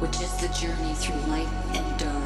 which is the journey through light and dark.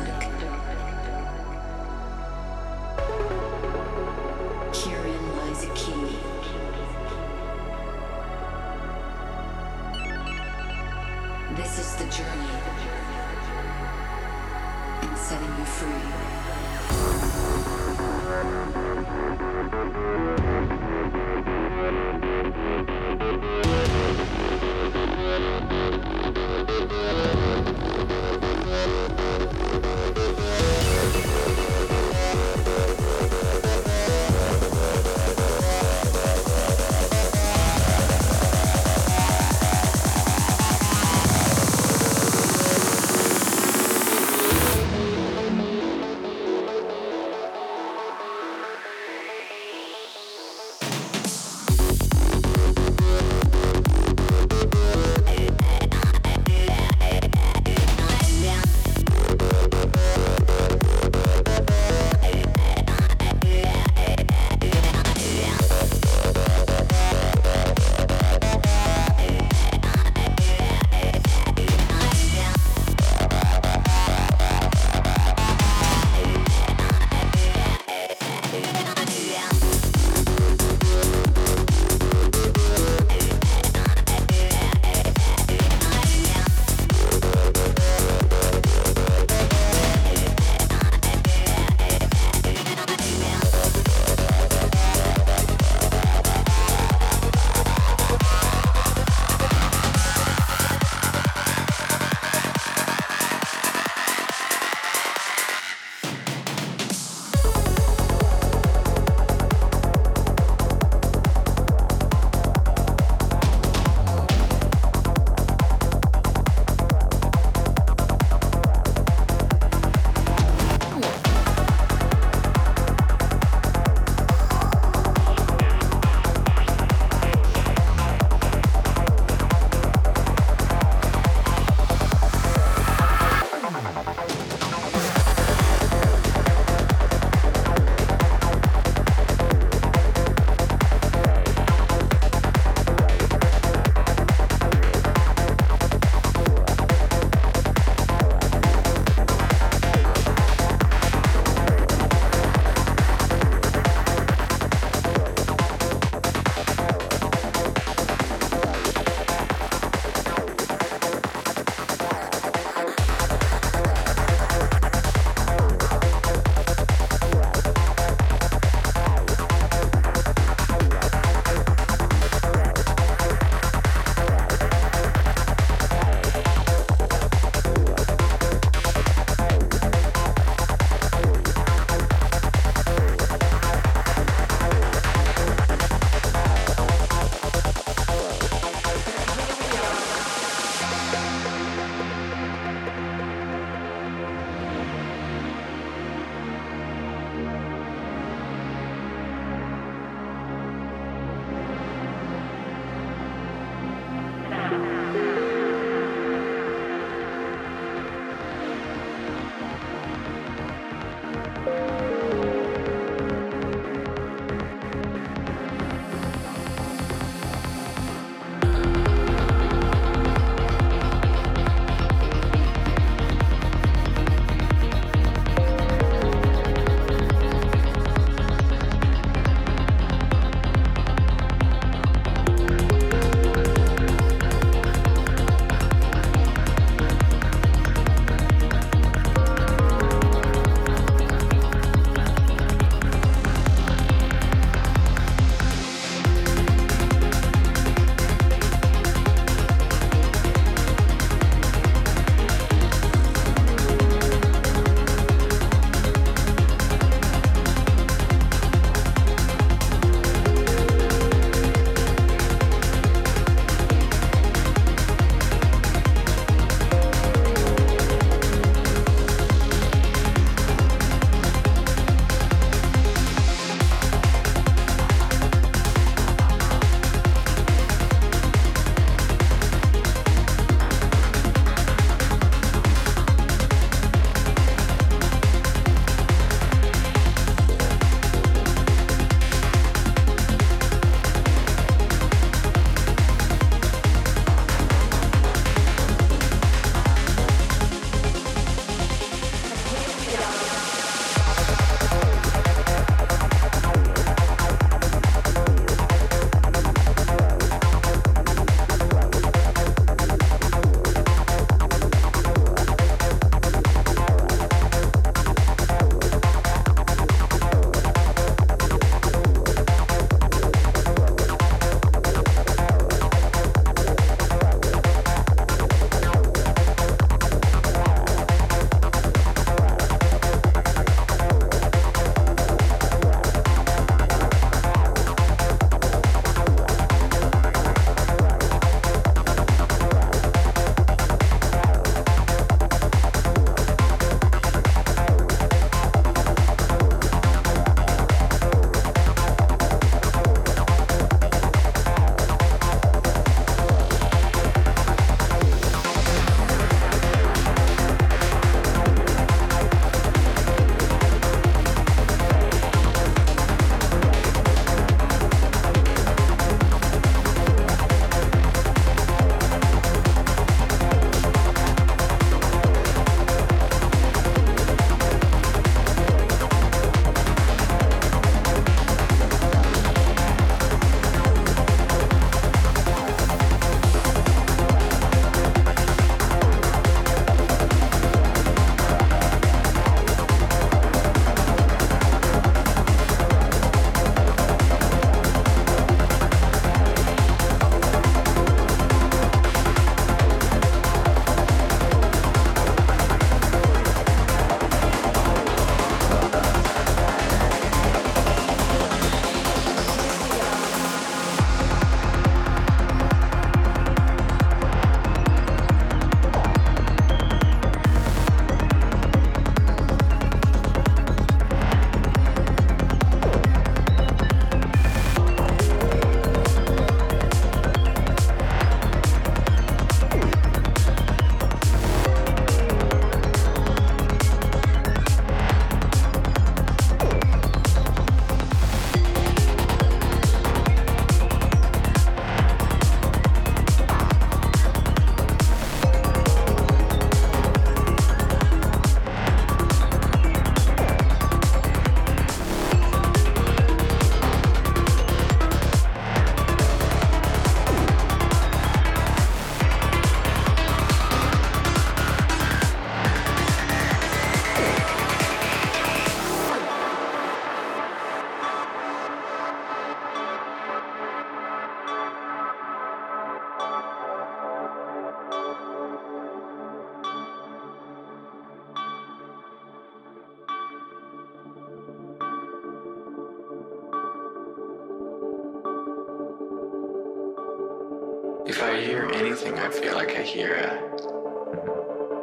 I hear anything, I feel like I hear a,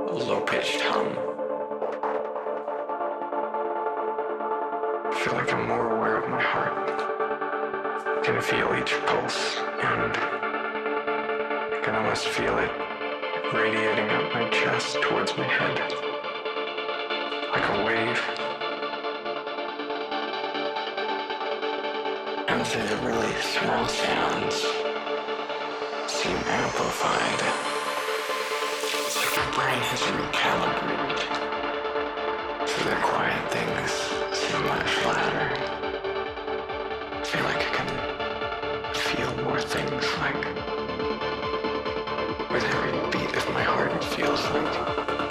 a low pitched hum. I feel like I'm more aware of my heart. I can feel each pulse, and I can almost feel it radiating up my chest towards my head. Like a wave. And the really small sounds amplified. It's like your brain has recalibrated. So the quiet things seem much louder. I feel like I can feel more things like with every beat of my heart it feels like